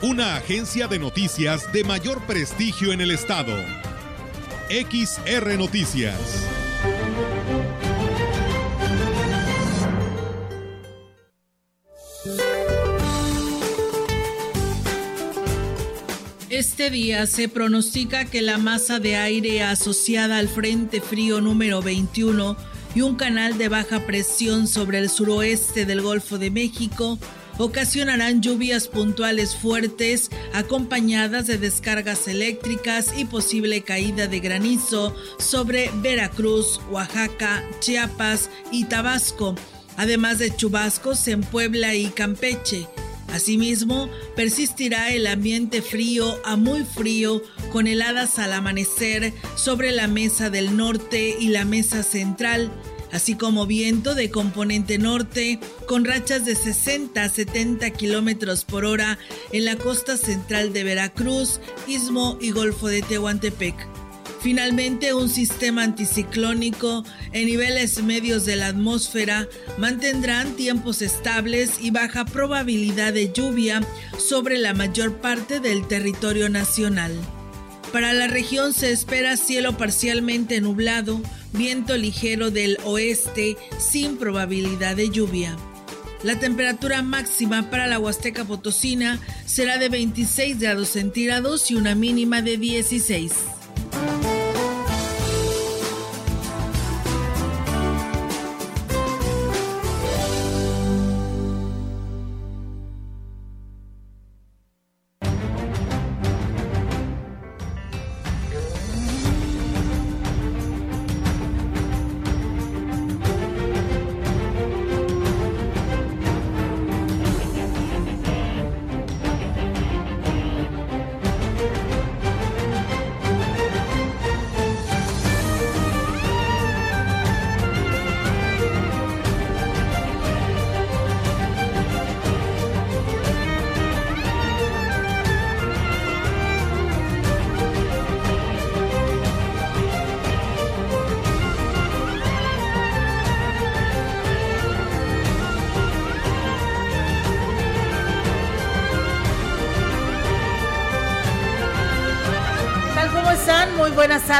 Una agencia de noticias de mayor prestigio en el estado. XR Noticias. Este día se pronostica que la masa de aire asociada al Frente Frío número 21 y un canal de baja presión sobre el suroeste del Golfo de México ocasionarán lluvias puntuales fuertes acompañadas de descargas eléctricas y posible caída de granizo sobre Veracruz, Oaxaca, Chiapas y Tabasco, además de chubascos en Puebla y Campeche. Asimismo, persistirá el ambiente frío a muy frío con heladas al amanecer sobre la mesa del norte y la mesa central, así como viento de componente norte con rachas de 60 a 70 kilómetros por hora en la costa central de Veracruz, Istmo y Golfo de Tehuantepec. Finalmente, un sistema anticiclónico en niveles medios de la atmósfera mantendrán tiempos estables y baja probabilidad de lluvia sobre la mayor parte del territorio nacional. Para la región se espera cielo parcialmente nublado, viento ligero del oeste sin probabilidad de lluvia. La temperatura máxima para la Huasteca Potosina será de 26 grados centígrados y una mínima de 16.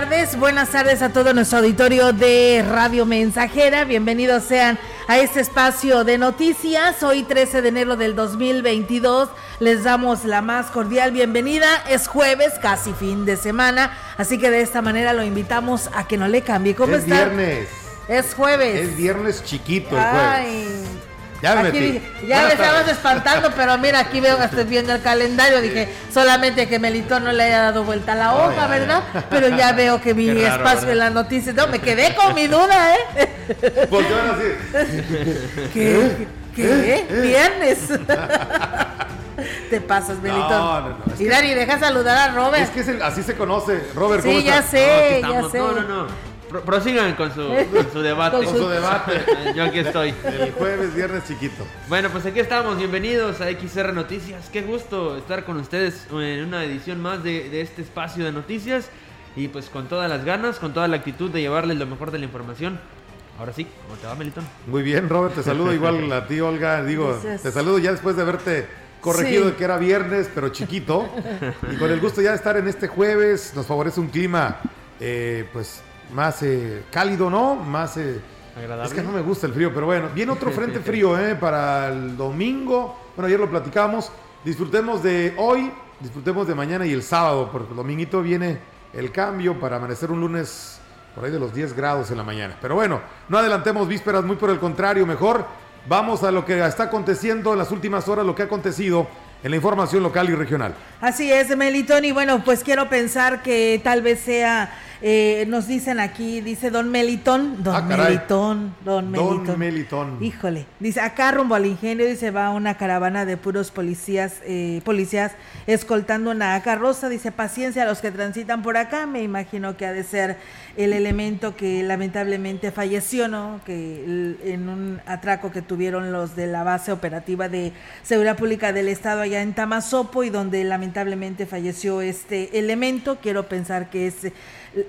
Tardes, buenas tardes a todo nuestro auditorio de Radio Mensajera. Bienvenidos sean a este espacio de noticias. Hoy 13 de enero del 2022 les damos la más cordial bienvenida. Es jueves, casi fin de semana, así que de esta manera lo invitamos a que no le cambie. ¿Cómo es viernes. Es jueves. Es viernes chiquito el jueves. Ya me metí. ya me estabas espantando, pero mira, aquí veo que estoy viendo el calendario. Dije, solamente que Melitón no le haya dado vuelta a la hoja, ¿verdad? Pero ya veo que mi espacio en las noticias. No, me quedé con mi duda, ¿eh? ¿Por qué van así? ¿Qué? ¿Qué? ¿Viernes? Te pasas, Melitón. No, no, no. y Dani, deja saludar a Robert. Es que así se conoce. Robert, ¿cómo Sí, ya sé, ya sé. No, no, no prosigan con su, su debate. Con su debate. Yo aquí estoy. El jueves, viernes chiquito. Bueno, pues aquí estamos. Bienvenidos a XR Noticias. Qué gusto estar con ustedes en una edición más de, de este espacio de noticias. Y pues con todas las ganas, con toda la actitud de llevarles lo mejor de la información. Ahora sí, ¿cómo te va, Melitón? Muy bien, Robert. Te saludo igual a ti, Olga. Digo, te saludo ya después de verte corregido de que era viernes, pero chiquito. y con el gusto ya de estar en este jueves. Nos favorece un clima, eh, pues más eh, cálido, ¿no? Más... Eh, Agradable. Es que no me gusta el frío, pero bueno, viene otro frente frío ¿eh? para el domingo. Bueno, ayer lo platicamos. Disfrutemos de hoy, disfrutemos de mañana y el sábado, porque el dominguito viene el cambio para amanecer un lunes por ahí de los 10 grados en la mañana. Pero bueno, no adelantemos vísperas, muy por el contrario, mejor vamos a lo que está aconteciendo en las últimas horas, lo que ha acontecido en la información local y regional. Así es, Melitón, y bueno, pues quiero pensar que tal vez sea eh, nos dicen aquí, dice Don Melitón, Don ah, Melitón, Don Melitón. Don Melitón. Híjole, dice acá rumbo al ingenio, dice va una caravana de puros policías, eh, policías escoltando una carroza, dice paciencia a los que transitan por acá, me imagino que ha de ser el elemento que lamentablemente falleció, ¿no? Que en un atraco que tuvieron los de la base operativa de seguridad pública del estado allá en Tamazopo y donde lamentablemente falleció este elemento, quiero pensar que es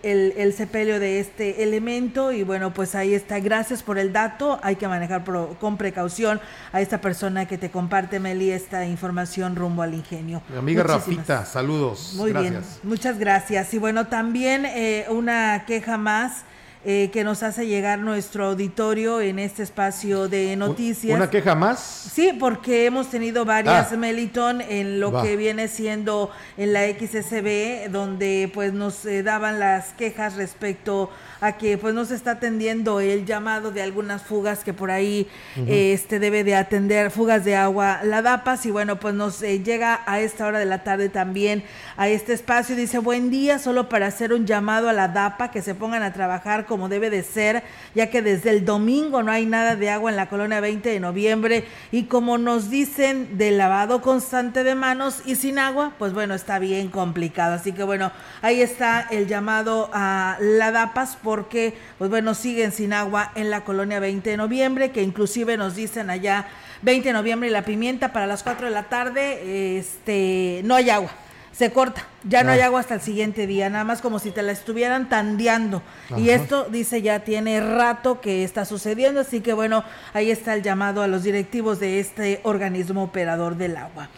el, sepelio de este elemento y bueno, pues ahí está. Gracias por el dato. Hay que manejar con precaución a esta persona que te comparte, Meli, esta información rumbo al ingenio. Mi amiga Rafita, saludos. Muy bien, muchas gracias. Y bueno, también eh, una queja más eh, que nos hace llegar nuestro auditorio en este espacio de noticias. ¿Una queja más? Sí, porque hemos tenido varias, ah. Meliton, en lo que viene siendo en la XSB, donde pues nos eh, daban las quejas respecto a que pues no se está atendiendo el llamado de algunas fugas que por ahí este debe de atender, fugas de agua, la DAPAS, y bueno, pues nos eh, llega a esta hora de la tarde también a este espacio. Dice, buen día, solo para hacer un llamado a la DAPA que se pongan a trabajar como debe de ser, ya que desde el domingo no hay nada de agua en la colonia 20 de noviembre y como nos dicen de lavado constante de manos y sin agua, pues bueno, está bien complicado. Así que bueno, ahí está el llamado a la DAPAS porque pues bueno, siguen sin agua en la colonia 20 de noviembre, que inclusive nos dicen allá 20 de noviembre y la pimienta para las 4 de la tarde, este, no hay agua se corta, ya no hay ah. agua hasta el siguiente día, nada más como si te la estuvieran tandeando. Y esto, dice, ya tiene rato que está sucediendo, así que bueno, ahí está el llamado a los directivos de este organismo operador del agua.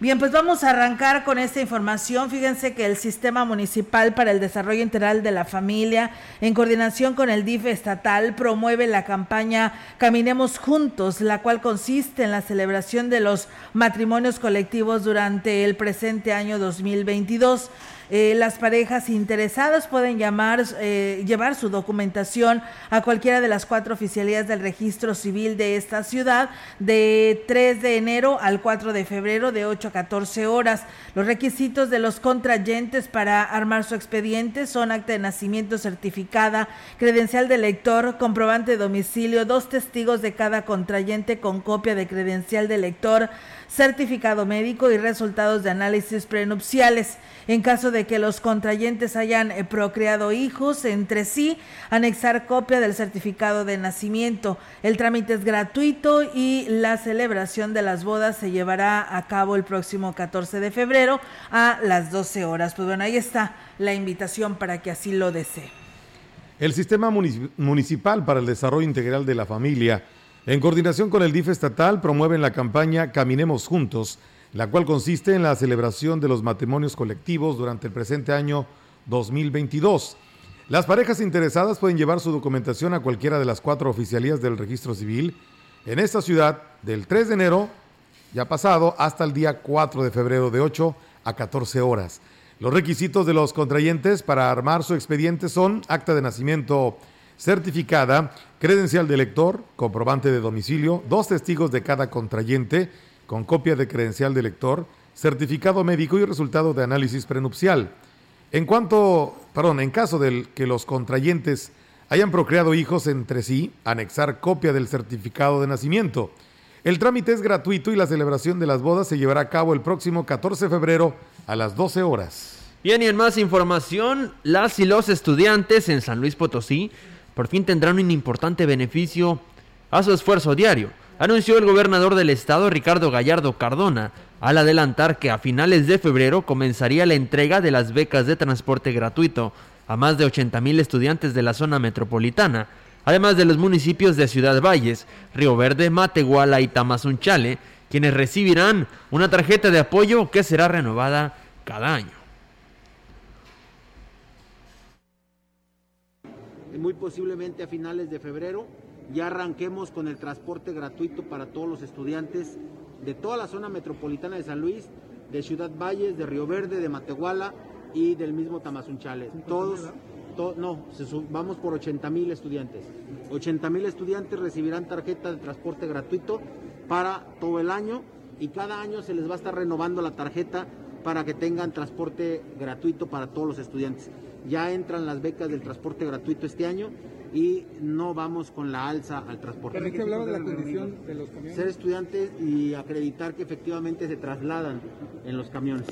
Bien, pues vamos a arrancar con esta información. Fíjense que el Sistema Municipal para el Desarrollo Integral de la Familia, en coordinación con el DIF estatal, promueve la campaña Caminemos Juntos, la cual consiste en la celebración de los matrimonios colectivos durante el presente año 2022. Eh, las parejas interesadas pueden llamar, eh, llevar su documentación a cualquiera de las cuatro oficialías del registro civil de esta ciudad de 3 de enero al 4 de febrero de 8 a 14 horas. Los requisitos de los contrayentes para armar su expediente son acta de nacimiento certificada, credencial de lector, comprobante de domicilio, dos testigos de cada contrayente con copia de credencial de lector, certificado médico y resultados de análisis prenupciales. En caso de que los contrayentes hayan eh, procreado hijos entre sí, anexar copia del certificado de nacimiento. El trámite es gratuito y la celebración de las bodas se llevará a cabo el 14 de febrero a las 12 horas. Pues bueno, ahí está la invitación para que así lo desee. El Sistema Municipal para el Desarrollo Integral de la Familia, en coordinación con el DIF estatal, promueven la campaña Caminemos Juntos la cual consiste en la celebración de los matrimonios colectivos durante el presente año 2022. Las parejas interesadas pueden llevar su documentación a cualquiera de las cuatro oficialías del registro civil en esta ciudad del 3 de enero, ya pasado, hasta el día 4 de febrero de 8 a 14 horas. Los requisitos de los contrayentes para armar su expediente son acta de nacimiento certificada, credencial de elector, comprobante de domicilio, dos testigos de cada contrayente, con copia de credencial de lector, certificado médico y resultado de análisis prenupcial. En cuanto, perdón, en caso de que los contrayentes hayan procreado hijos entre sí, anexar copia del certificado de nacimiento. El trámite es gratuito y la celebración de las bodas se llevará a cabo el próximo 14 de febrero a las 12 horas. Bien, y en más información, las y los estudiantes en San Luis Potosí por fin tendrán un importante beneficio a su esfuerzo diario anunció el gobernador del estado Ricardo Gallardo Cardona al adelantar que a finales de febrero comenzaría la entrega de las becas de transporte gratuito a más de 80 mil estudiantes de la zona metropolitana, además de los municipios de Ciudad Valles, Río Verde, Matehuala y Tamazunchale, quienes recibirán una tarjeta de apoyo que será renovada cada año. Muy posiblemente a finales de febrero ya arranquemos con el transporte gratuito para todos los estudiantes de toda la zona metropolitana de San Luis, de Ciudad Valles, de Río Verde, de Matehuala y del mismo Tamazunchale. Todos, no, vamos por 80 mil estudiantes. 80 mil estudiantes recibirán tarjeta de transporte gratuito para todo el año y cada año se les va a estar renovando la tarjeta para que tengan transporte gratuito para todos los estudiantes. Ya entran las becas del transporte gratuito este año y no vamos con la alza al transporte. Pero que hablaba de la condición de los camiones. Ser estudiantes y acreditar que efectivamente se trasladan en los camiones.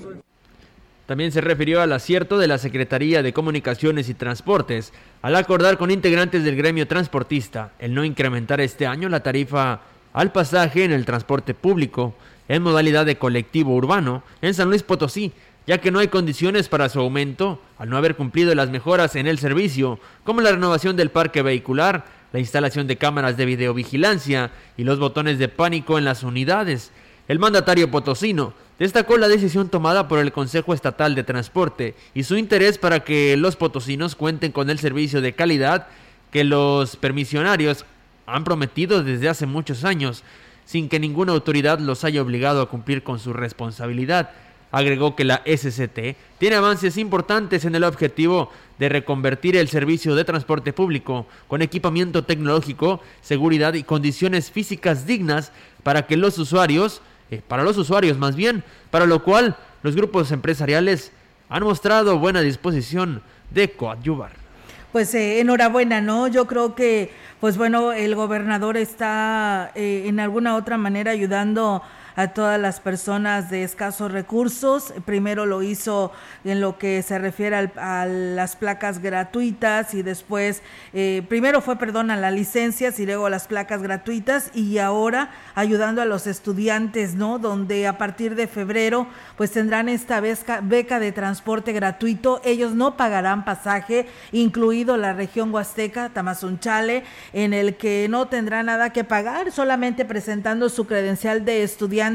También se refirió al acierto de la Secretaría de Comunicaciones y Transportes al acordar con integrantes del gremio transportista el no incrementar este año la tarifa al pasaje en el transporte público en modalidad de colectivo urbano en San Luis Potosí, ya que no hay condiciones para su aumento al no haber cumplido las mejoras en el servicio, como la renovación del parque vehicular, la instalación de cámaras de videovigilancia y los botones de pánico en las unidades. El mandatario potosino destacó la decisión tomada por el Consejo Estatal de Transporte y su interés para que los potosinos cuenten con el servicio de calidad que los permisionarios han prometido desde hace muchos años, sin que ninguna autoridad los haya obligado a cumplir con su responsabilidad. Agregó que la SCT tiene avances importantes en el objetivo de reconvertir el servicio de transporte público con equipamiento tecnológico, seguridad y condiciones físicas dignas para que los usuarios eh, para los usuarios más bien, para lo cual los grupos empresariales han mostrado buena disposición de coadyuvar. Pues eh, enhorabuena, ¿no? Yo creo que, pues bueno, el gobernador está eh, en alguna otra manera ayudando a todas las personas de escasos recursos. Primero lo hizo en lo que se refiere a las placas gratuitas y después, eh, primero fue, perdón, a las licencias y luego a las placas gratuitas y ahora ayudando a los estudiantes, ¿no? Donde a partir de febrero pues tendrán esta beca, beca de transporte gratuito. Ellos no pagarán pasaje, incluido la región Huasteca, Tamazunchale, en el que no tendrá nada que pagar, solamente presentando su credencial de estudiante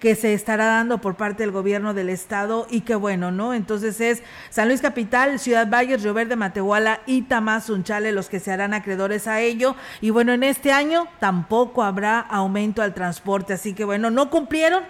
que se estará dando por parte del gobierno del estado y qué bueno, ¿no? Entonces es San Luis Capital, Ciudad Valles, Río Verde, Matehuala y Tamazunchale los que se harán acreedores a ello. Y bueno, en este año tampoco habrá aumento al transporte, así que bueno, no cumplieron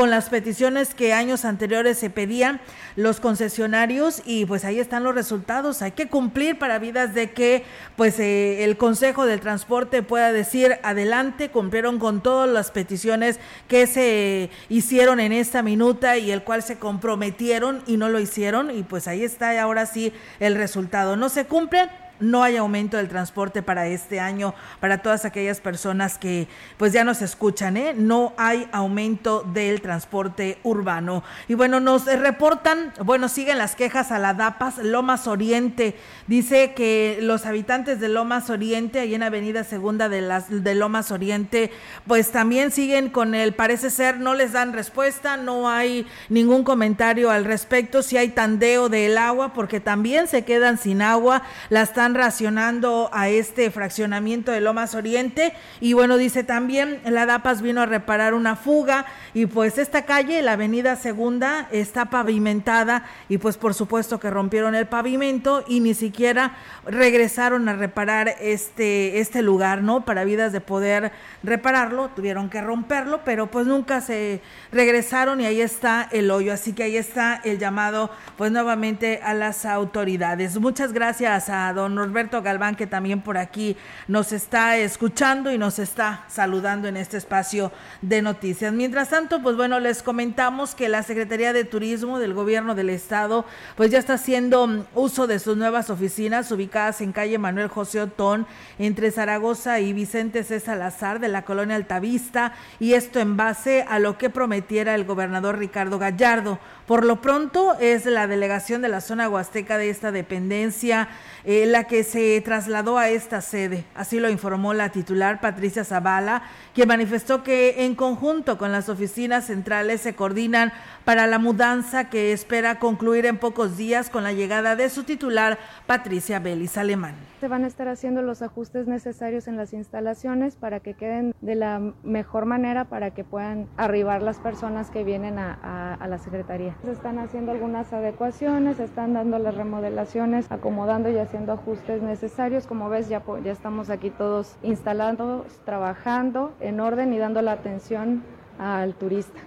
con las peticiones que años anteriores se pedían los concesionarios y pues ahí están los resultados. Hay que cumplir para vidas de que pues eh, el Consejo del Transporte pueda decir adelante, cumplieron con todas las peticiones que se hicieron en esta minuta y el cual se comprometieron y no lo hicieron y pues ahí está ahora sí el resultado. No se cumplen no hay aumento del transporte para este año para todas aquellas personas que pues ya nos escuchan, ¿eh? No hay aumento del transporte urbano. Y bueno, nos reportan, bueno, siguen las quejas a la DAPAS Lomas Oriente. Dice que los habitantes de Lomas Oriente, ahí en Avenida Segunda de las de Lomas Oriente, pues también siguen con el parece ser no les dan respuesta, no hay ningún comentario al respecto, si hay tandeo del agua porque también se quedan sin agua, la están racionando a este fraccionamiento de Lomas Oriente. Y bueno, dice también, la DAPAS vino a reparar una fuga y pues esta calle, la avenida Segunda, está pavimentada y pues por supuesto que rompieron el pavimento y ni siquiera regresaron a reparar este, este lugar, ¿no? Para vidas de poder repararlo, tuvieron que romperlo, pero pues nunca se regresaron y ahí está el hoyo. Así que ahí está el llamado pues nuevamente a las autoridades. Muchas gracias a don Norberto Galván, que también por aquí nos está escuchando y nos está saludando en este espacio de noticias. Mientras tanto, pues bueno, les comentamos que la Secretaría de Turismo del Gobierno del Estado, pues ya está haciendo uso de sus nuevas oficinas ubicadas en calle Manuel José Otón, entre Zaragoza y Vicente C. Salazar de la colonia Altavista, y esto en base a lo que prometiera el gobernador Ricardo Gallardo. Por lo pronto es la delegación de la zona huasteca de esta dependencia eh, la que se trasladó a esta sede. Así lo informó la titular Patricia Zavala, quien manifestó que en conjunto con las oficinas centrales se coordinan para la mudanza que espera concluir en pocos días con la llegada de su titular Patricia Belis Alemán. Se van a estar haciendo los ajustes necesarios en las instalaciones para que queden de la mejor manera para que puedan arribar las personas que vienen a, a la Secretaría. Se están haciendo algunas adecuaciones, se están dando las remodelaciones, acomodando y haciendo ajustes necesarios. Como ves, ya, estamos aquí todos instalados, trabajando en orden y dando la atención al turista.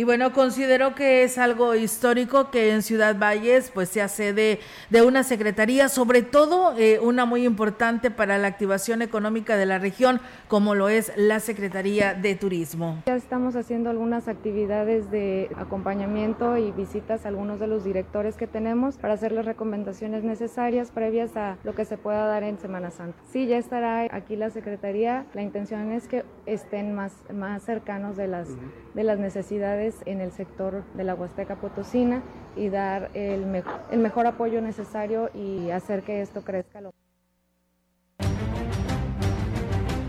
Y bueno, considero que es algo histórico que en Ciudad Valles pues sea sede de una secretaría, sobre todo eh, una muy importante para la activación económica de la región, como lo es la Secretaría de Turismo. Ya estamos haciendo algunas actividades de acompañamiento y visitas a algunos de los directores que tenemos para hacer las recomendaciones necesarias previas a lo que se pueda dar en Semana Santa. Sí, ya estará aquí la Secretaría. La intención es que estén más, más cercanos de las, de las necesidades en el sector de la Huasteca Potosina y dar el, el mejor apoyo necesario y hacer que esto crezca.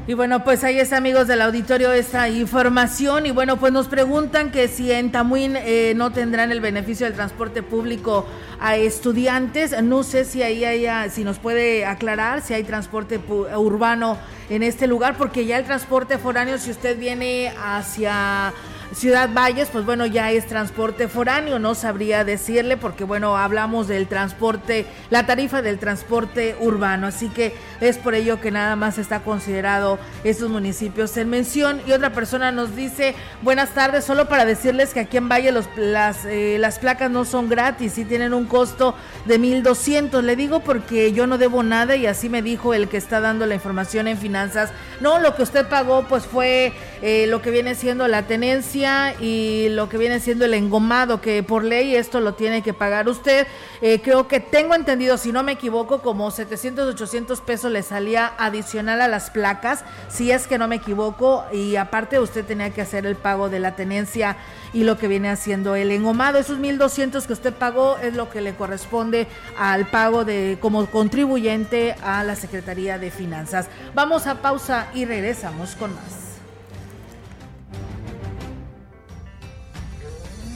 Y bueno, pues ahí está, amigos del auditorio, esta información. Y bueno, pues nos preguntan que si en Tamuín eh, no tendrán el beneficio del transporte público a estudiantes. No sé si ahí haya, si nos puede aclarar si hay transporte urbano en este lugar, porque ya el transporte foráneo, si usted viene hacia Ciudad Valles, pues bueno, ya es transporte foráneo, no sabría decirle porque bueno, hablamos del transporte, la tarifa del transporte urbano, así que es por ello que nada más está considerado estos municipios en mención. Y otra persona nos dice, buenas tardes, solo para decirles que aquí en Valle las, eh, las placas no son gratis, y tienen un costo de 1.200. Le digo porque yo no debo nada y así me dijo el que está dando la información en finanzas. No, lo que usted pagó pues fue eh, lo que viene siendo la tenencia y lo que viene siendo el engomado, que por ley esto lo tiene que pagar usted. Eh, creo que tengo entendido, si no me equivoco, como 700, 800 pesos le salía adicional a las placas, si es que no me equivoco, y aparte usted tenía que hacer el pago de la tenencia y lo que viene haciendo el engomado. Esos 1.200 que usted pagó es lo que le corresponde al pago de como contribuyente a la Secretaría de Finanzas. Vamos a pausa y regresamos con más.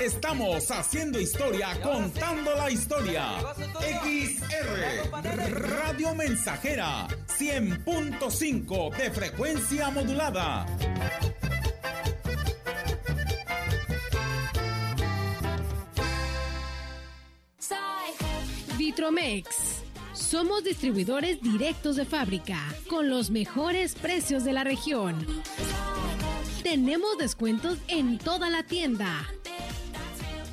Estamos haciendo historia, contando la historia. XR Radio Mensajera 100.5 de frecuencia modulada. Vitromex. Somos distribuidores directos de fábrica, con los mejores precios de la región. Tenemos descuentos en toda la tienda.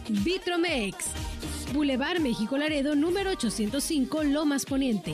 Vitromex. Boulevard México Laredo, número 805, Lomas Poniente.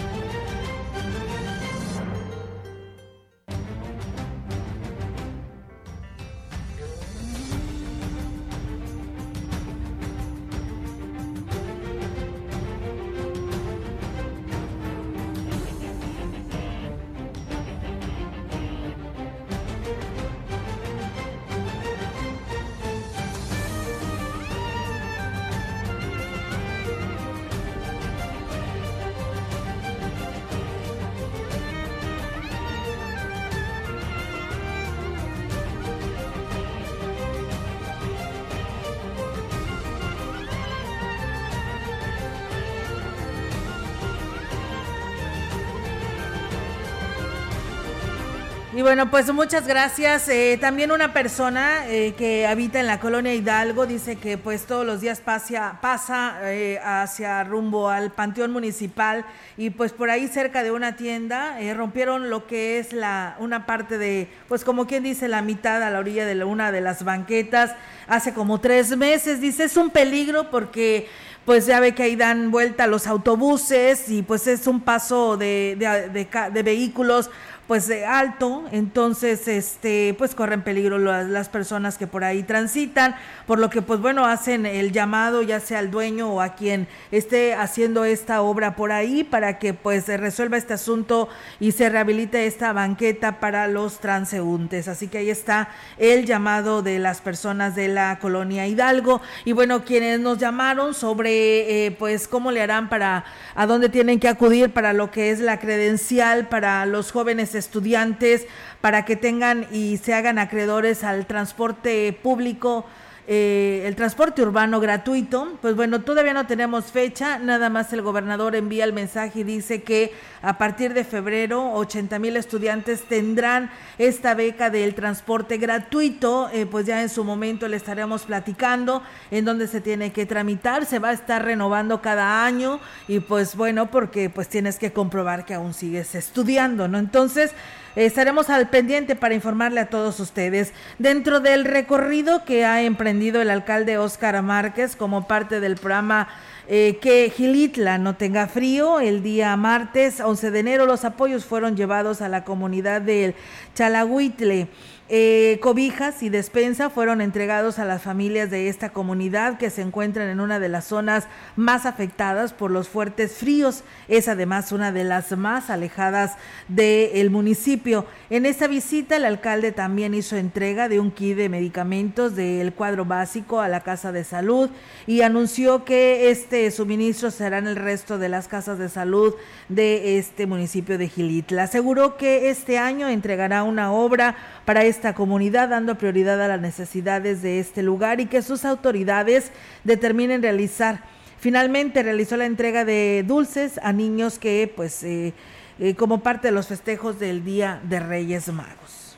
Y bueno, pues muchas gracias. Eh, también una persona eh, que habita en la colonia Hidalgo dice que pues todos los días pasa, pasa eh, hacia rumbo al Panteón Municipal y pues por ahí cerca de una tienda rompieron lo que es la una parte de, pues como quien dice, la mitad a la orilla de una de las banquetas hace como tres meses. Dice, es un peligro porque pues ya ve que ahí dan vuelta los autobuses y pues es un paso de, de, de vehículos pues alto, entonces este pues corren peligro las, las, personas que por ahí transitan, por lo que pues bueno, hacen el llamado ya sea al dueño o a quien esté haciendo esta obra por ahí para que pues se resuelva este asunto y se rehabilite esta banqueta para los transeúntes. Así que ahí está el llamado de las personas de la colonia Hidalgo y bueno, quienes nos llamaron sobre eh, pues cómo le harán para a dónde tienen que acudir para lo que es la credencial para los jóvenes estudiantes para que tengan y se hagan acreedores al transporte público eh, el transporte urbano gratuito, pues bueno, todavía no tenemos fecha, nada más el gobernador envía el mensaje y dice que a partir de febrero 80 mil estudiantes tendrán esta beca del transporte gratuito, eh, pues ya en su momento le estaremos platicando en dónde se tiene que tramitar, se va a estar renovando cada año y pues bueno, porque pues tienes que comprobar que aún sigues estudiando, ¿no? Entonces, estaremos al pendiente para informarle a todos ustedes. Dentro del recorrido que ha emprendido el alcalde Óscar Márquez como parte del programa eh, que Gilitla no tenga frío. El día martes 11 de enero los apoyos fueron llevados a la comunidad del Chalagüitle. Eh, cobijas y despensa fueron entregados a las familias de esta comunidad que se encuentran en una de las zonas más afectadas por los fuertes fríos. Es además una de las más alejadas del municipio. En esta visita el alcalde también hizo entrega de un kit de medicamentos del cuadro básico a la Casa de Salud y anunció que este suministro será en el resto de las casas de salud de este municipio de Gilitla. Aseguró que este año entregará una obra para esta comunidad, dando prioridad a las necesidades de este lugar y que sus autoridades determinen realizar. Finalmente realizó la entrega de dulces a niños que, pues, eh, eh, como parte de los festejos del Día de Reyes Magos.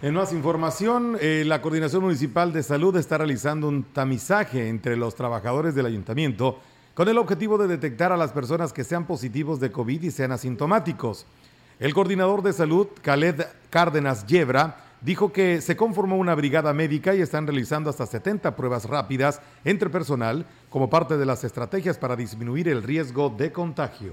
En más información, eh, la Coordinación Municipal de Salud está realizando un tamizaje entre los trabajadores del ayuntamiento con el objetivo de detectar a las personas que sean positivos de COVID y sean asintomáticos. El coordinador de salud, Khaled Cárdenas Yebra, dijo que se conformó una brigada médica y están realizando hasta 70 pruebas rápidas entre personal como parte de las estrategias para disminuir el riesgo de contagio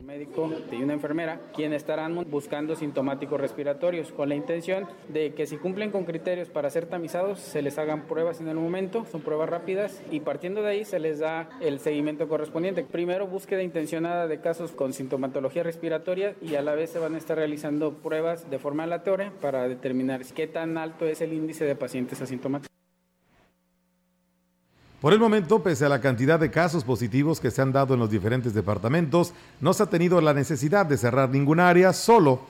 médico y una enfermera, quienes estarán buscando sintomáticos respiratorios, con la intención de que si cumplen con criterios para ser tamizados, se les hagan pruebas en el momento, son pruebas rápidas, y partiendo de ahí se les da el seguimiento correspondiente. Primero, búsqueda intencionada de casos con sintomatología respiratoria y a la vez se van a estar realizando pruebas de forma aleatoria para determinar qué tan alto es el índice de pacientes asintomáticos. Por el momento, pese a la cantidad de casos positivos que se han dado en los diferentes departamentos, no se ha tenido la necesidad de cerrar ninguna área, solo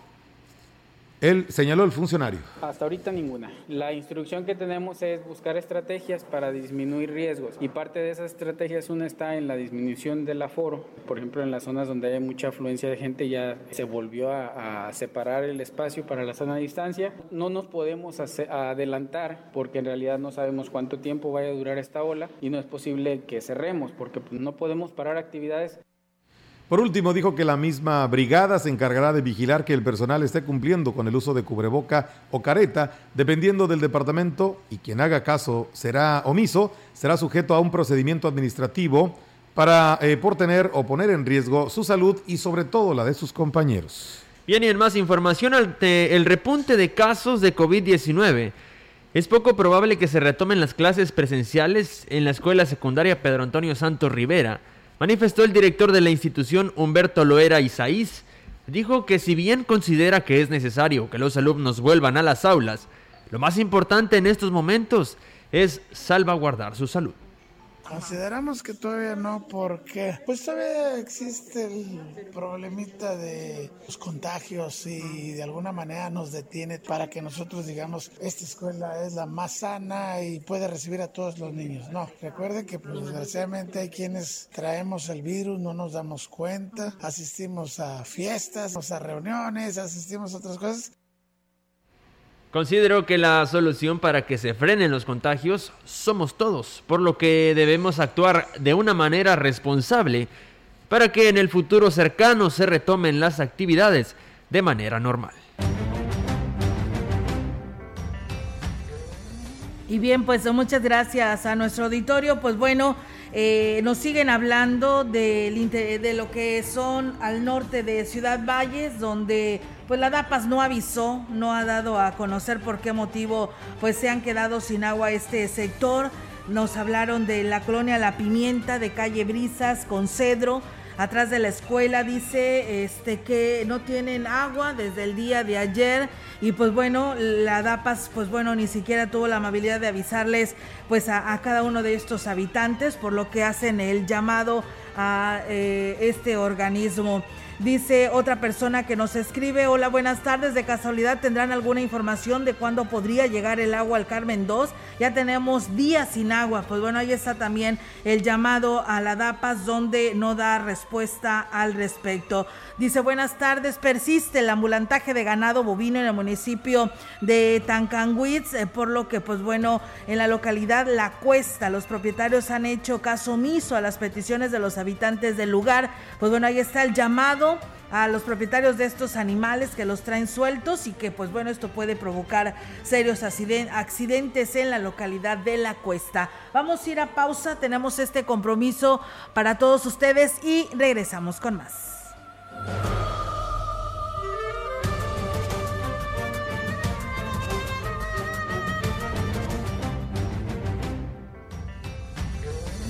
él señaló el funcionario. Hasta ahorita ninguna. La instrucción que tenemos es buscar estrategias para disminuir riesgos y parte de esas estrategias una está en la disminución del aforo. Por ejemplo, en las zonas donde hay mucha afluencia de gente ya se volvió a, separar el espacio para la zona de distancia. No nos podemos adelantar porque en realidad no sabemos cuánto tiempo vaya a durar esta ola y no es posible que cerremos porque no podemos parar actividades por último, dijo que la misma brigada se encargará de vigilar que el personal esté cumpliendo con el uso de cubreboca o careta, dependiendo del departamento, y quien haga caso será omiso, será sujeto a un procedimiento administrativo para eh, por tener o poner en riesgo su salud y sobre todo la de sus compañeros. Bien, y en más información ante el repunte de casos de COVID-19. Es poco probable que se retomen las clases presenciales en la escuela secundaria Pedro Antonio Santos Rivera manifestó el director de la institución Humberto Loera Isaís, dijo que si bien considera que es necesario que los alumnos vuelvan a las aulas, lo más importante en estos momentos es salvaguardar su salud. Consideramos que todavía no, porque pues todavía existe el problemita de los contagios y de alguna manera nos detiene para que nosotros digamos esta escuela es la más sana y puede recibir a todos los niños. No, recuerde que pues, desgraciadamente hay quienes traemos el virus, no nos damos cuenta, asistimos a fiestas, a reuniones, asistimos a otras cosas Considero que la solución para que se frenen los contagios somos todos, por lo que debemos actuar de una manera responsable para que en el futuro cercano se retomen las actividades de manera normal. Y bien, pues muchas gracias a nuestro auditorio. Pues bueno, eh, nos siguen hablando de, de lo que son al norte de Ciudad Valles, donde pues la DAPAS no avisó, no ha dado a conocer por qué motivo pues se han quedado sin agua este sector. Nos hablaron de la colonia La Pimienta de calle Brisas con Cedro, atrás de la escuela, dice este que no tienen agua desde el día de ayer y pues bueno, la DAPAS pues bueno, ni siquiera tuvo la amabilidad de avisarles pues a, cada uno de estos habitantes, por lo que hacen el llamado a eh, este organismo. Dice otra persona que nos escribe, hola, buenas tardes, de casualidad tendrán alguna información de cuándo podría llegar el agua al Carmen 2. Ya tenemos días sin agua. Pues bueno, ahí está también el llamado a la DAPAS donde no da respuesta al respecto. Dice, buenas tardes, persiste el ambulantaje de ganado bovino en el municipio de Tancanwitz, eh, por lo que pues bueno, en la localidad La Cuesta los propietarios han hecho caso omiso a las peticiones de los habitantes del lugar. Pues bueno, ahí está el llamado a los propietarios de estos animales que los traen sueltos y que pues bueno esto puede provocar serios accidentes en la localidad de la cuesta. Vamos a ir a pausa, tenemos este compromiso para todos ustedes y regresamos con más.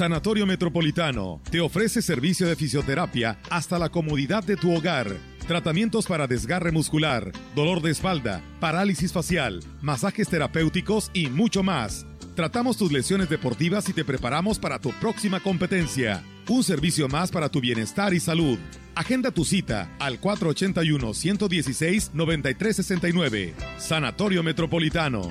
Sanatorio Metropolitano te ofrece servicio de fisioterapia hasta la comodidad de tu hogar. Tratamientos para desgarre muscular, dolor de espalda, parálisis facial, masajes terapéuticos y mucho más. Tratamos tus lesiones deportivas y te preparamos para tu próxima competencia. Un servicio más para tu bienestar y salud. Agenda tu cita al 481-116-9369. Sanatorio Metropolitano.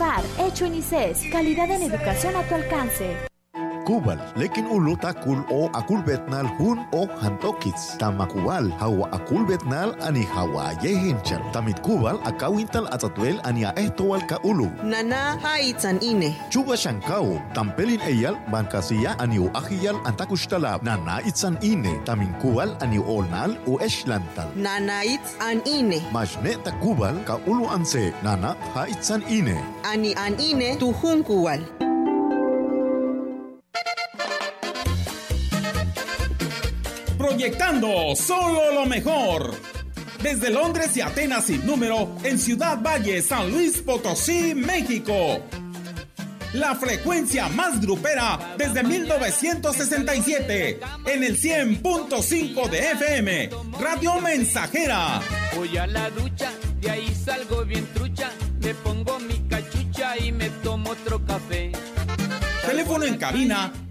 hecho en ICES, calidad en educación a tu alcance. المقوبل لكن قولوا تاكل أو أكل بيتنال هون أو هنتوكيتس تمقوبل هو أكل بيتنال أني هوا يهنشر تمتقوبل أكاوينتال أتطويل أني أهتوال كأولو نانا هايتان إني شوغا شانكاو تمبلين أيال بانكاسيا أني أخيال أنتاكوشتالاب نانا إتسان إني تمنكوبل أني أولنال وإشلانتال نانا إتسان إني مجنة تكوبل كأولو أنسي نانا هايتسان إني أني أن إني تهون كوال Proyectando solo lo mejor. Desde Londres y Atenas sin número, en Ciudad Valle, San Luis Potosí, México. La frecuencia más grupera desde 1967, en el 100.5 de FM, Radio Mensajera. Voy a la ducha, de ahí salgo bien trucha, me pongo mi cachucha y me tomo otro café. Teléfono en cabina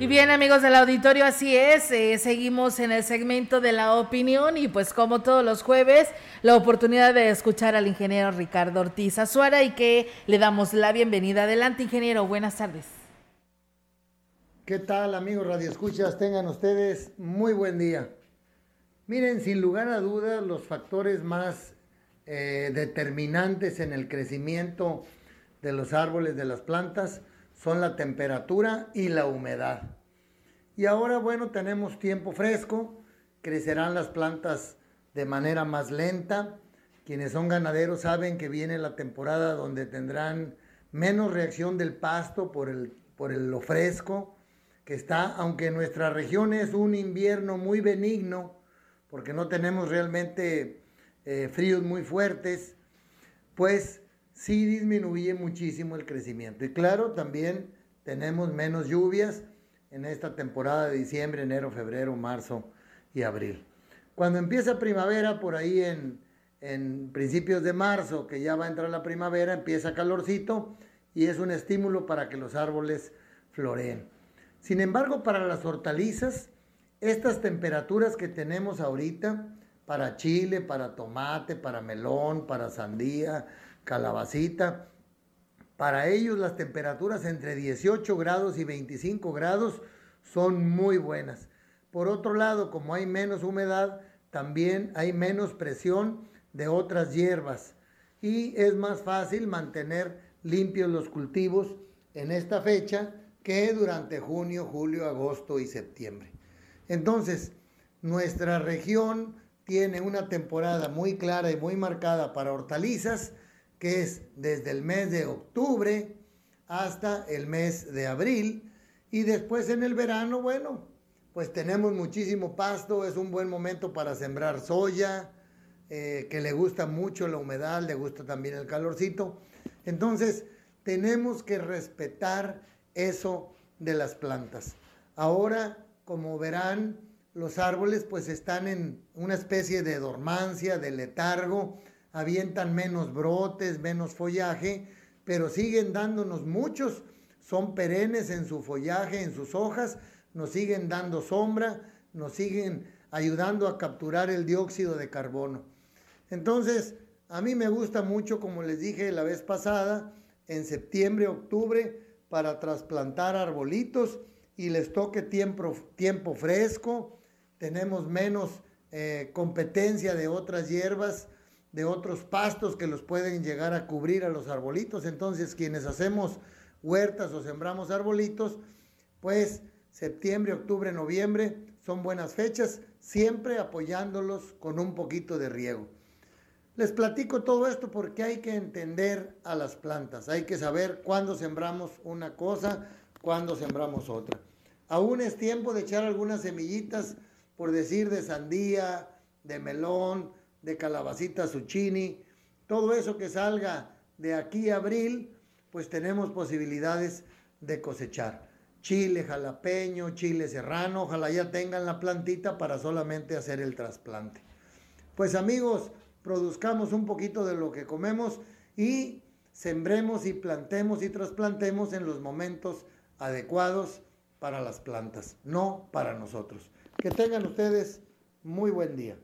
Y bien amigos del auditorio, así es, eh, seguimos en el segmento de la opinión y pues como todos los jueves, la oportunidad de escuchar al ingeniero Ricardo Ortiz Azuara y que le damos la bienvenida. Adelante ingeniero, buenas tardes. ¿Qué tal amigos Radio Escuchas? Tengan ustedes muy buen día. Miren, sin lugar a dudas, los factores más eh, determinantes en el crecimiento de los árboles, de las plantas, son la temperatura y la humedad. Y ahora, bueno, tenemos tiempo fresco, crecerán las plantas de manera más lenta. Quienes son ganaderos saben que viene la temporada donde tendrán menos reacción del pasto por, el, por el, lo fresco que está, aunque nuestra región es un invierno muy benigno, porque no tenemos realmente eh, fríos muy fuertes, pues sí disminuye muchísimo el crecimiento. Y claro, también tenemos menos lluvias en esta temporada de diciembre, enero, febrero, marzo y abril. Cuando empieza primavera, por ahí en, en principios de marzo, que ya va a entrar la primavera, empieza calorcito y es un estímulo para que los árboles floreen. Sin embargo, para las hortalizas, estas temperaturas que tenemos ahorita para chile, para tomate, para melón, para sandía, calabacita. Para ellos las temperaturas entre 18 grados y 25 grados son muy buenas. Por otro lado, como hay menos humedad, también hay menos presión de otras hierbas y es más fácil mantener limpios los cultivos en esta fecha que durante junio, julio, agosto y septiembre. Entonces, nuestra región tiene una temporada muy clara y muy marcada para hortalizas, que es desde el mes de octubre hasta el mes de abril. Y después en el verano, bueno, pues tenemos muchísimo pasto, es un buen momento para sembrar soya, eh, que le gusta mucho la humedad, le gusta también el calorcito. Entonces, tenemos que respetar eso de las plantas. Ahora, como verán, los árboles pues están en una especie de dormancia, de letargo, avientan menos brotes, menos follaje, pero siguen dándonos muchos, son perennes en su follaje, en sus hojas, nos siguen dando sombra, nos siguen ayudando a capturar el dióxido de carbono. Entonces, a mí me gusta mucho, como les dije la vez pasada, en septiembre, octubre, para trasplantar arbolitos y les toque tiempo, fresco, tenemos menos eh, competencia de otras hierbas, de otros pastos que los pueden llegar a cubrir a los arbolitos. Entonces, quienes hacemos huertas o sembramos arbolitos, pues septiembre, octubre, noviembre son buenas fechas, siempre apoyándolos con un poquito de riego. Les platico todo esto porque hay que entender a las plantas, hay que saber cuándo sembramos una cosa, cuándo sembramos otra. Aún es tiempo de echar algunas semillitas, por decir de sandía, de melón, de calabacita zucchini, todo eso que salga de aquí a abril, pues tenemos posibilidades de cosechar. Chile jalapeño, chile serrano, ojalá ya tengan la plantita para solamente hacer el trasplante. Pues amigos, produzcamos un poquito de lo que comemos y sembremos y plantemos y trasplantemos en los momentos adecuados para las plantas, no para nosotros. Que tengan ustedes muy buen día.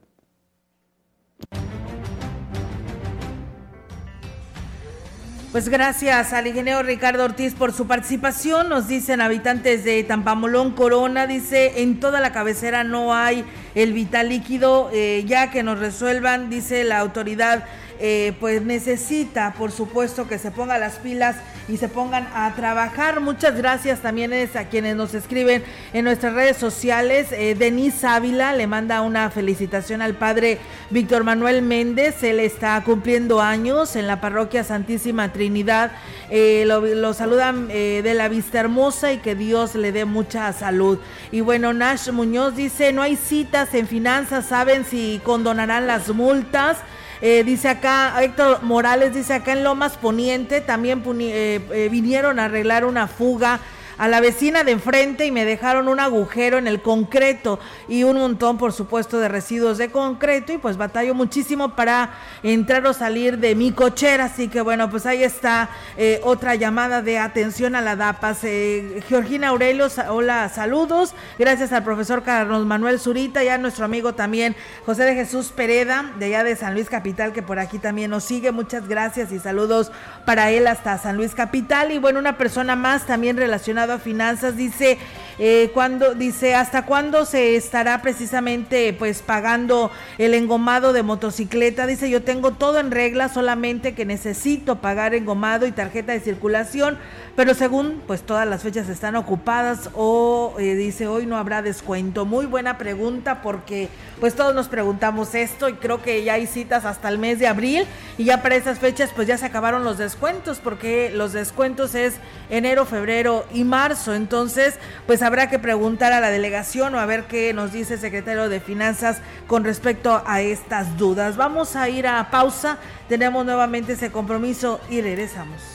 Pues gracias al ingeniero Ricardo Ortiz por su participación. Nos dicen habitantes de Tampamolón, Corona, dice, en toda la cabecera no hay el vital líquido, eh, ya que nos resuelvan, dice la autoridad eh, pues necesita, por supuesto, que se ponga las pilas y se pongan a trabajar. Muchas gracias también es a quienes nos escriben en nuestras redes sociales. Eh, Denise Ávila le manda una felicitación al padre Víctor Manuel Méndez. Él está cumpliendo años en la parroquia Santísima Trinidad. Eh, lo, saludan de la vista hermosa y que Dios le dé mucha salud. Y bueno, Nash Muñoz dice, no hay citas en finanzas, saben si condonarán las multas. Eh, dice acá, Héctor Morales dice acá en Lomas Poniente también eh, eh, vinieron a arreglar una fuga a la vecina de enfrente y me dejaron un agujero en el concreto y un montón, por supuesto, de residuos de concreto y pues batallo muchísimo para entrar o salir de mi cochera. Así que bueno, pues ahí está eh, otra llamada de atención a la DAPAS. Eh, Georgina Aurelio, hola, saludos. Gracias al profesor Carlos Manuel Zurita y a nuestro amigo también José de Jesús Pereda, de allá de San Luis Capital, que por aquí también nos sigue. Muchas gracias y saludos para él hasta San Luis Capital. Y bueno, una persona más también relacionada a finanzas dice eh, cuando dice hasta cuándo se estará precisamente pues pagando el engomado de motocicleta dice yo tengo todo en regla solamente que necesito pagar engomado y tarjeta de circulación pero según pues todas las fechas están ocupadas o eh, dice hoy no habrá descuento muy buena pregunta porque pues todos nos preguntamos esto y creo que ya hay citas hasta el mes de abril y ya para esas fechas pues ya se acabaron los descuentos porque los descuentos es enero febrero y marzo entonces pues habrá que preguntar a la delegación o a ver qué nos dice el secretario de Finanzas con respecto a estas dudas. Vamos a ir a pausa, tenemos nuevamente ese compromiso y regresamos.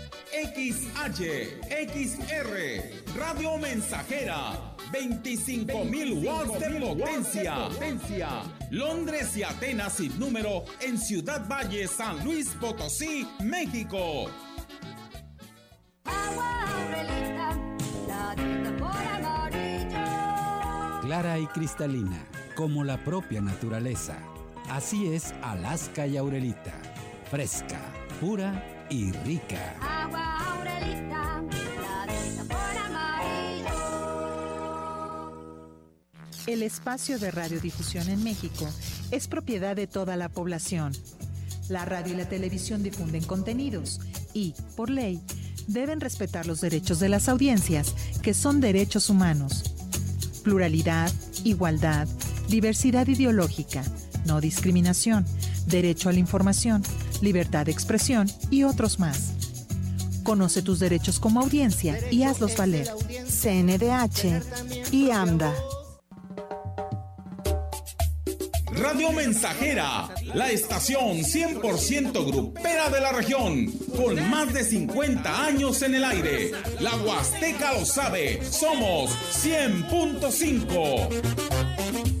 XH, XR, Radio Mensajera, 25.000 watts de potencia. potencia. Londres y Atenas sin número en Ciudad Valle, San Luis Potosí, México. Clara y cristalina, como la propia naturaleza. Así es Alaska y Aurelita. Fresca, pura y rica. Agua Aurelita, la de sabor amarillo. El espacio de radiodifusión en México es propiedad de toda la población. La radio y la televisión difunden contenidos y, por ley, deben respetar los derechos de las audiencias, que son derechos humanos. Pluralidad, igualdad, diversidad ideológica, no discriminación, derecho a la información, libertad de expresión y otros más. Conoce tus derechos como audiencia y hazlos valer. CNDH y AMDA. Radio Mensajera, la estación 100% grupera de la región, con más de 50 años en el aire. La Huasteca lo sabe, somos 100.5.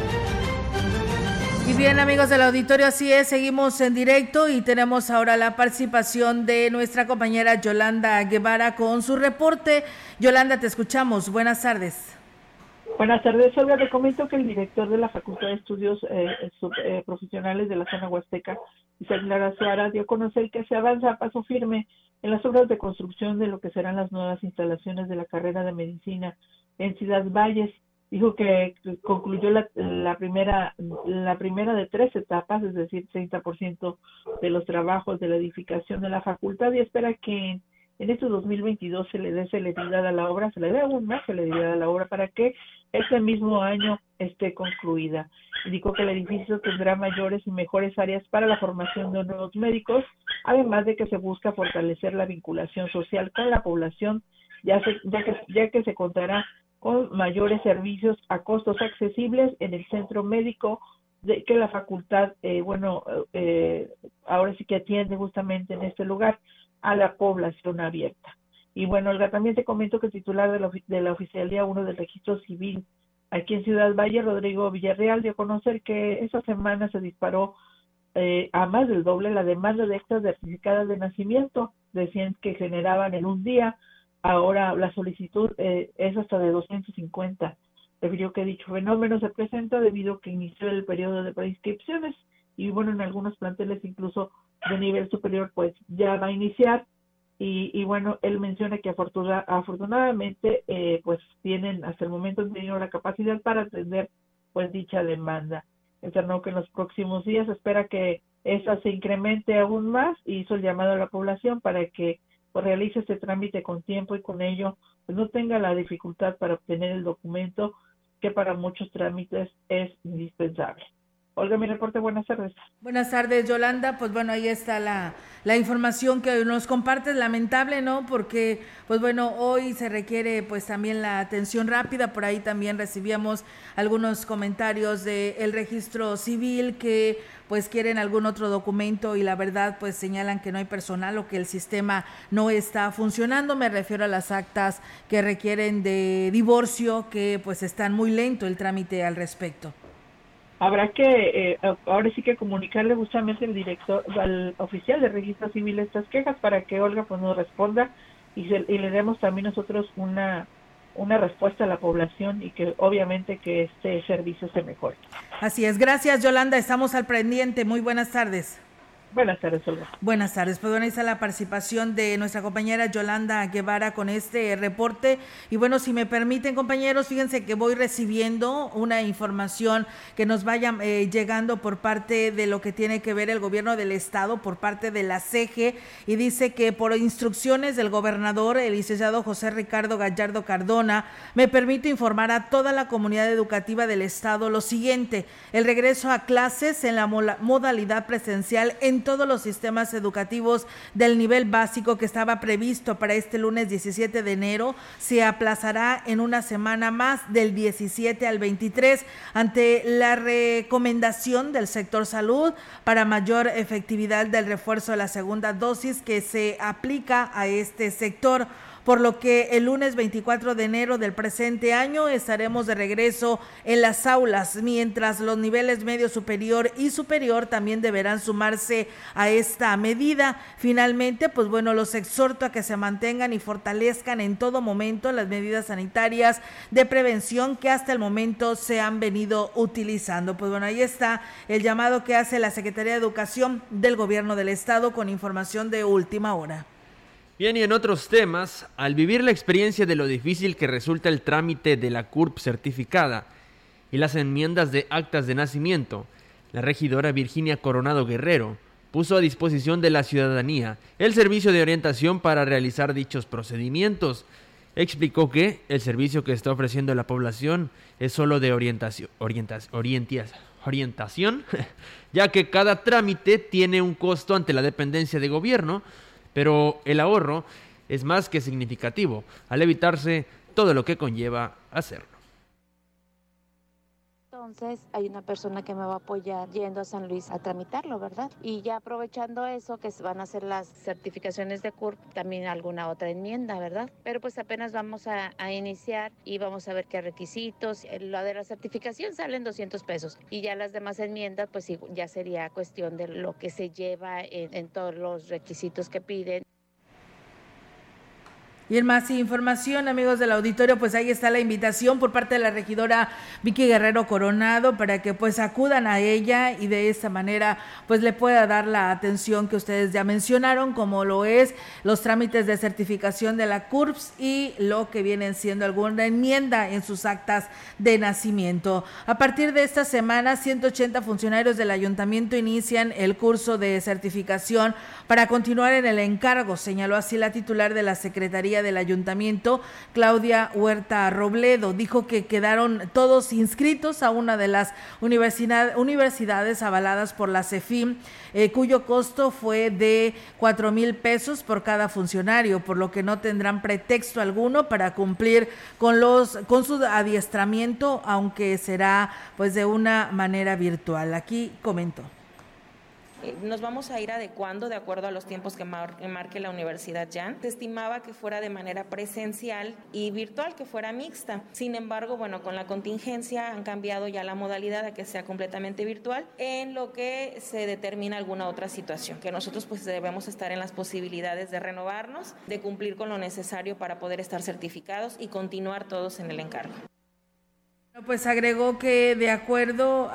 Y bien amigos del auditorio, así es, seguimos en directo y tenemos ahora la participación de nuestra compañera Yolanda Guevara con su reporte. Yolanda, te escuchamos. Buenas tardes. Buenas tardes, Olga. Te comento que el director de la Facultad de Estudios eh, sub, eh, Profesionales de la zona Huasteca, Isaac Lara dio a conocer que se avanza a paso firme en las obras de construcción de lo que serán las nuevas instalaciones de la carrera de medicina en Ciudad Valles dijo que concluyó la, la, primera la primera de tres etapas, es decir, 30% de los trabajos de la edificación de la facultad y espera que en este 2022 se le dé celeridad a la obra, se le dé aún más celeridad a la obra para que este mismo año esté concluida. Indicó que el edificio tendrá mayores y mejores áreas para la formación de nuevos médicos, además de que se busca fortalecer la vinculación social con la población, ya, se, ya, que, ya que se contará con mayores servicios a costos accesibles en el centro médico de que la facultad, eh, bueno, eh, ahora sí que atiende justamente en este lugar a la población abierta. Y bueno, Olga, también te comento que el titular de la, de la Oficialía 1 del Registro Civil aquí en Ciudad Valle, Rodrigo Villarreal, dio a conocer que esa semana se disparó eh, a más del doble la demanda de estas certificadas de nacimiento, decían que generaban en un día Ahora la solicitud eh, es hasta de 250. Refirió que dicho fenómeno se presenta debido a que inició el periodo de preinscripciones y bueno, en algunos planteles incluso de nivel superior pues ya va a iniciar y, y bueno, él menciona que afortuna, afortunadamente eh, pues tienen hasta el momento tenido la capacidad para atender pues dicha demanda. Enternó que en los próximos días espera que esa se incremente aún más y hizo el llamado a la población para que pues realice este trámite con tiempo y con ello pues no tenga la dificultad para obtener el documento que para muchos trámites es indispensable. Olga, mi reporte, buenas tardes. Buenas tardes, Yolanda. Pues bueno, ahí está la, la información que nos compartes, lamentable, ¿no? Porque, pues bueno, hoy se requiere pues también la atención rápida. Por ahí también recibíamos algunos comentarios del el registro civil que pues quieren algún otro documento y la verdad pues señalan que no hay personal o que el sistema no está funcionando. Me refiero a las actas que requieren de divorcio que pues están muy lento el trámite al respecto habrá que, eh, ahora sí que comunicarle justamente al director, al oficial de registro civil estas quejas para que Olga pues nos responda y, y le demos también nosotros una una respuesta a la población y que obviamente que este servicio se mejore. Así es, gracias Yolanda, estamos al pendiente, muy buenas tardes. Buenas tardes, Olga. Buenas tardes. Pues bueno, ahí está la participación de nuestra compañera Yolanda Guevara con este reporte. Y bueno, si me permiten, compañeros, fíjense que voy recibiendo una información que nos vaya eh, llegando por parte de lo que tiene que ver el gobierno del estado, por parte de la CEGE, y dice que por instrucciones del gobernador, el licenciado José Ricardo Gallardo Cardona, me permite informar a toda la comunidad educativa del estado lo siguiente: el regreso a clases en la modalidad presencial en todos los sistemas educativos del nivel básico que estaba previsto para este lunes 17 de enero se aplazará en una semana más del 17 al 23 ante la recomendación del sector salud para mayor efectividad del refuerzo de la segunda dosis que se aplica a este sector por lo que el lunes 24 de enero del presente año estaremos de regreso en las aulas, mientras los niveles medio superior y superior también deberán sumarse a esta medida. Finalmente, pues bueno, los exhorto a que se mantengan y fortalezcan en todo momento las medidas sanitarias de prevención que hasta el momento se han venido utilizando. Pues bueno, ahí está el llamado que hace la Secretaría de Educación del Gobierno del Estado con información de última hora. Bien, y en otros temas, al vivir la experiencia de lo difícil que resulta el trámite de la CURP certificada y las enmiendas de actas de nacimiento, la regidora Virginia Coronado Guerrero puso a disposición de la ciudadanía el servicio de orientación para realizar dichos procedimientos. Explicó que el servicio que está ofreciendo la población es solo de orientación, orientación ya que cada trámite tiene un costo ante la dependencia de gobierno, pero el ahorro es más que significativo al evitarse todo lo que conlleva hacerlo. Entonces hay una persona que me va a apoyar yendo a San Luis a tramitarlo, ¿verdad? Y ya aprovechando eso, que van a hacer las certificaciones de CURP, también alguna otra enmienda, ¿verdad? Pero pues apenas vamos a, iniciar y vamos a ver qué requisitos. Lo de la certificación salen 200 pesos y ya las demás enmiendas, pues ya sería cuestión de lo que se lleva en todos los requisitos que piden. Y en más información, amigos del auditorio, pues ahí está la invitación por parte de la regidora Vicky Guerrero Coronado para que pues acudan a ella y de esta manera pues le pueda dar la atención que ustedes ya mencionaron, como lo es los trámites de certificación de la CURPS y lo que vienen siendo alguna enmienda en sus actas de nacimiento. A partir de esta semana, 180 funcionarios del ayuntamiento inician el curso de certificación para continuar en el encargo, señaló así la titular de la Secretaría del Ayuntamiento, Claudia Huerta Robledo. Dijo que quedaron todos inscritos a una de las universidades avaladas por la CEFIM, eh, cuyo costo fue de cuatro mil pesos por cada funcionario, por lo que no tendrán pretexto alguno para cumplir con los con su adiestramiento, aunque será pues de una manera virtual. Aquí comentó. Eh, nos vamos a ir adecuando de acuerdo a los tiempos que marque la Universidad Jan. Se estimaba que fuera de manera presencial y virtual, que fuera mixta. Sin embargo, bueno, con la contingencia han cambiado ya la modalidad a que sea completamente virtual, en lo que se determina alguna otra situación, que nosotros pues debemos estar en las posibilidades de renovarnos, de cumplir con lo necesario para poder estar certificados y continuar todos en el encargo. Pues agregó que de acuerdo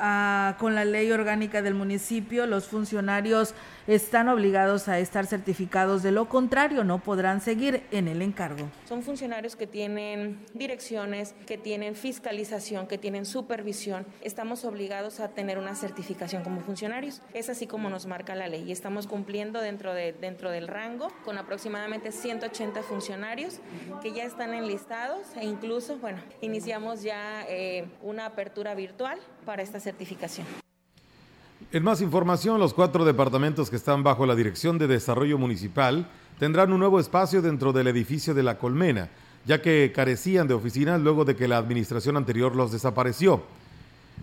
con la ley orgánica del municipio, los funcionarios están obligados a estar certificados, de lo contrario no podrán seguir en el encargo. Son funcionarios que tienen direcciones, que tienen fiscalización, que tienen supervisión. Estamos obligados a tener una certificación como funcionarios. Es así como nos marca la ley y estamos cumpliendo dentro, de, dentro del rango con aproximadamente 180 funcionarios que ya están enlistados e incluso, bueno, iniciamos ya eh, una apertura virtual para esta certificación. En más información, los cuatro departamentos que están bajo la Dirección de Desarrollo Municipal tendrán un nuevo espacio dentro del edificio de La Colmena, ya que carecían de oficinas luego de que la administración anterior los desapareció.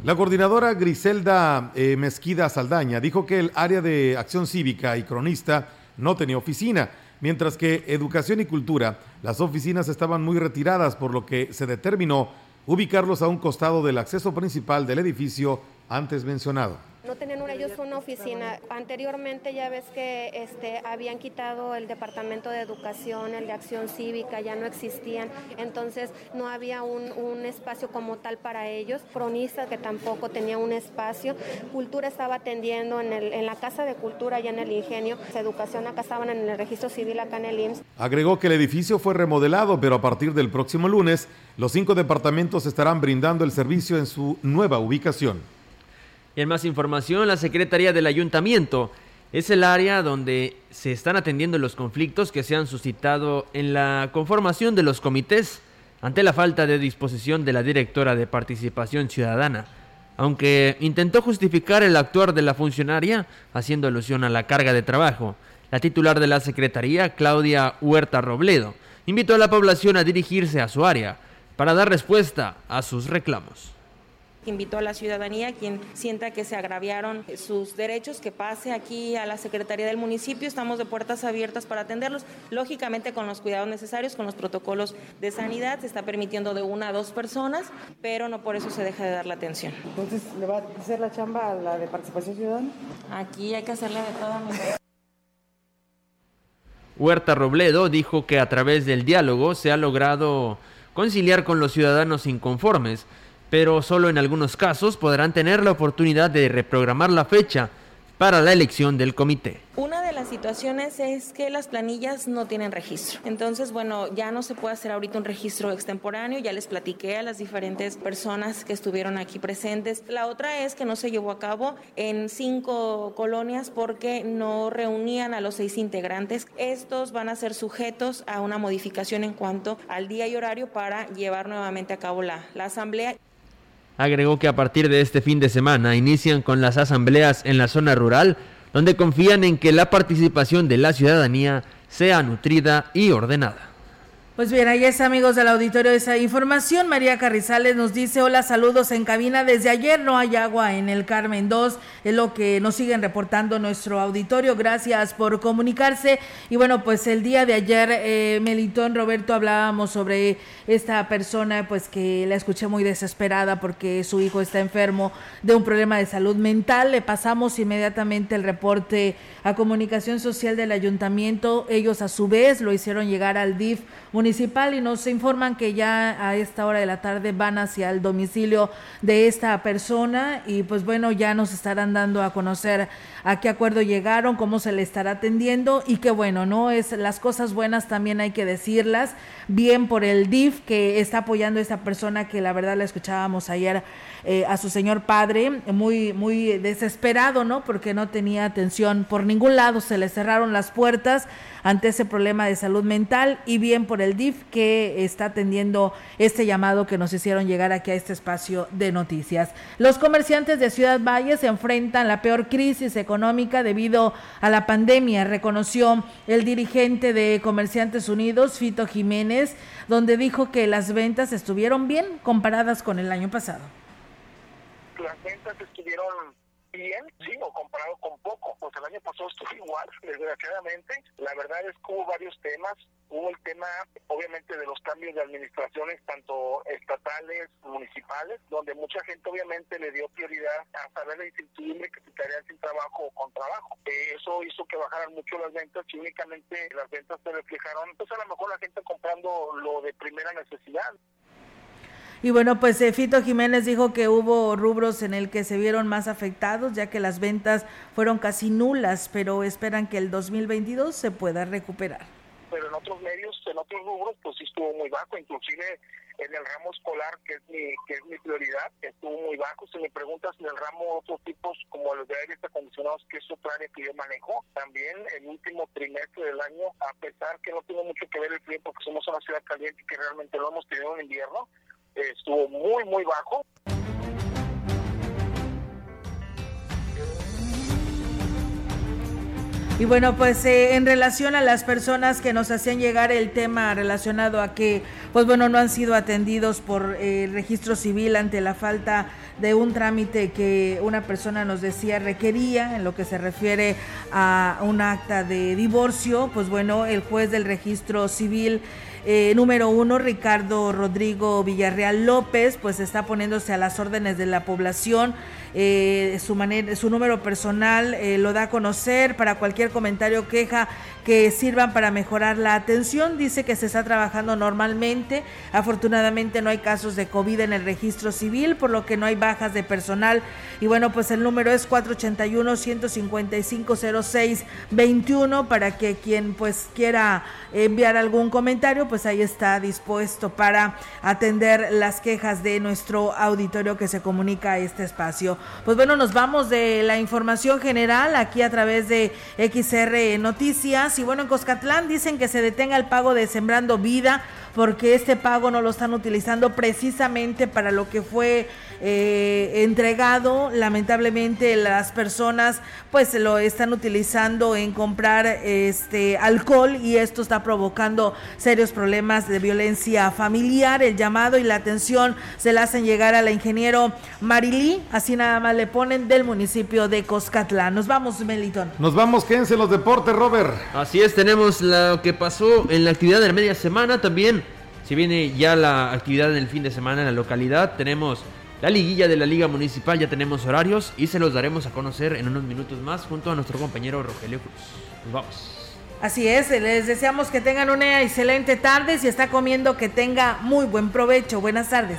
La coordinadora Griselda eh, Mezquida Saldaña dijo que el área de acción cívica y cronista no tenía oficina, mientras que educación y cultura, las oficinas estaban muy retiradas, por lo que se determinó ubicarlos a un costado del acceso principal del edificio antes mencionado. No tenían ellos una oficina. Anteriormente ya ves que este, habían quitado el departamento de educación, el de acción cívica, ya no existían. Entonces no había un, espacio como tal para ellos. Cronista que tampoco tenía un espacio. Cultura estaba atendiendo en, el, la Casa de Cultura, allá en el Ingenio. Educación acá estaban en el registro civil, acá en el IMSS. Agregó que el edificio fue remodelado, pero a partir del próximo lunes, los cinco departamentos estarán brindando el servicio en su nueva ubicación. Y en más información, la Secretaría del Ayuntamiento es el área donde se están atendiendo los conflictos que se han suscitado en la conformación de los comités ante la falta de disposición de la directora de Participación Ciudadana, aunque intentó justificar el actuar de la funcionaria haciendo alusión a la carga de trabajo. La titular de la Secretaría, Claudia Huerta Robledo, invitó a la población a dirigirse a su área para dar respuesta a sus reclamos invitó a la ciudadanía, quien sienta que se agraviaron sus derechos, que pase aquí a la Secretaría del municipio. Estamos de puertas abiertas para atenderlos, lógicamente con los cuidados necesarios, con los protocolos de sanidad. Se está permitiendo de una a dos personas, pero no por eso se deja de dar la atención. Entonces, ¿le va a hacer la chamba a la de participación ciudadana? Aquí hay que hacerle de todo. Huerta Robledo dijo que a través del diálogo se ha logrado conciliar con los ciudadanos inconformes, pero solo en algunos casos podrán tener la oportunidad de reprogramar la fecha para la elección del comité. Una de las situaciones es que las planillas no tienen registro. Entonces, bueno, ya no se puede hacer ahorita un registro extemporáneo, ya les platiqué a las diferentes personas que estuvieron aquí presentes. La otra es que no se llevó a cabo en cinco colonias porque no reunían a los seis integrantes. Estos van a ser sujetos a una modificación en cuanto al día y horario para llevar nuevamente a cabo la, la asamblea. Agregó que a partir de este fin de semana inician con las asambleas en la zona rural, donde confían en que la participación de la ciudadanía sea nutrida y ordenada. Pues bien, ahí es amigos del auditorio esa información. María Carrizales nos dice, hola, saludos en cabina. Desde ayer no hay agua en el Carmen 2, es lo que nos siguen reportando nuestro auditorio. Gracias por comunicarse. Y bueno, pues el día de ayer, eh, Melitón Roberto, hablábamos sobre esta persona, pues que la escuché muy desesperada porque su hijo está enfermo de un problema de salud mental. Le pasamos inmediatamente el reporte a Comunicación Social del Ayuntamiento. Ellos a su vez lo hicieron llegar al DIF municipal y nos informan que ya a esta hora de la tarde van hacia el domicilio de esta persona y pues bueno, ya nos estarán dando a conocer a qué acuerdo llegaron, cómo se le estará atendiendo y qué bueno, ¿no? Es las cosas buenas también hay que decirlas, bien por el DIF que está apoyando a esta persona que la verdad la escuchábamos ayer eh, a su señor padre, muy, muy desesperado, ¿no? Porque no tenía atención por ningún lado, se le cerraron las puertas ante ese problema de salud mental y bien por el DIF que está atendiendo este llamado que nos hicieron llegar aquí a este espacio de noticias. Los comerciantes de Ciudad Valle se enfrentan la peor crisis económica debido a la pandemia, reconoció el dirigente de Comerciantes Unidos, Fito Jiménez, donde dijo que las ventas estuvieron bien comparadas con el año pasado bien, sí, o comparado con poco, pues el año pasado estuvo igual, desgraciadamente. La verdad es que hubo varios temas. Hubo el tema, obviamente, de los cambios de administraciones, tanto estatales, municipales, donde mucha gente, obviamente, le dio prioridad a saber la incertidumbre que se quedarían sin trabajo o con trabajo. Eh, eso hizo que bajaran mucho las ventas y únicamente las ventas se reflejaron, pues a lo mejor la gente comprando lo de primera necesidad. Y bueno, pues eh, Fito Jiménez dijo que hubo rubros en el que se vieron más afectados, ya que las ventas fueron casi nulas, pero esperan que el 2022 se pueda recuperar. Pero en otros medios, en otros rubros, pues sí estuvo muy bajo, inclusive en el ramo escolar, que es mi, que es mi prioridad, estuvo muy bajo. Si me preguntas en el ramo otros tipos, como los de aires acondicionados, que es otro área que yo manejo, también el último trimestre del año, a pesar que no tiene mucho que ver el frío, porque somos una ciudad caliente y que realmente lo hemos tenido en invierno, estuvo muy, muy bajo. Y bueno, pues eh, en relación a las personas que nos hacían llegar el tema relacionado a que, pues bueno, no han sido atendidos por eh, registro civil ante la falta de un trámite que una persona nos decía requería en lo que se refiere a un acta de divorcio, pues bueno, el juez del registro civil eh, número uno, Ricardo Rodrigo Villarreal López, pues está poniéndose a las órdenes de la población. Eh, su, su número personal eh, lo da a conocer para cualquier comentario queja que sirvan para mejorar la atención. Dice que se está trabajando normalmente. Afortunadamente no hay casos de COVID en el registro civil, por lo que no hay bajas de personal. Y bueno, pues el número es 481-155-0621 para que quien pues quiera enviar algún comentario, pues ahí está dispuesto para atender las quejas de nuestro auditorio que se comunica a este espacio. Pues bueno, nos vamos de la información general aquí a través de XR Noticias. Y bueno, en Coscatlán dicen que se detenga el pago de Sembrando Vida porque este pago no lo están utilizando precisamente para lo que fue eh, entregado. Lamentablemente las personas pues lo están utilizando en comprar este alcohol y esto está provocando serios problemas de violencia familiar. El llamado y la atención se la hacen llegar a la ingeniero Marilí, así nada más le ponen del municipio de Coscatlán. Nos vamos, Melitón. Nos vamos, quédense los deportes, Robert. Así es, tenemos lo que pasó en la actividad de la media semana también. Si viene ya la actividad en el fin de semana en la localidad, tenemos la liguilla de la Liga Municipal, ya tenemos horarios y se los daremos a conocer en unos minutos más junto a nuestro compañero Rogelio Cruz. Vamos. Así es, les deseamos que tengan una excelente tarde. Si está comiendo, que tenga muy buen provecho. Buenas tardes.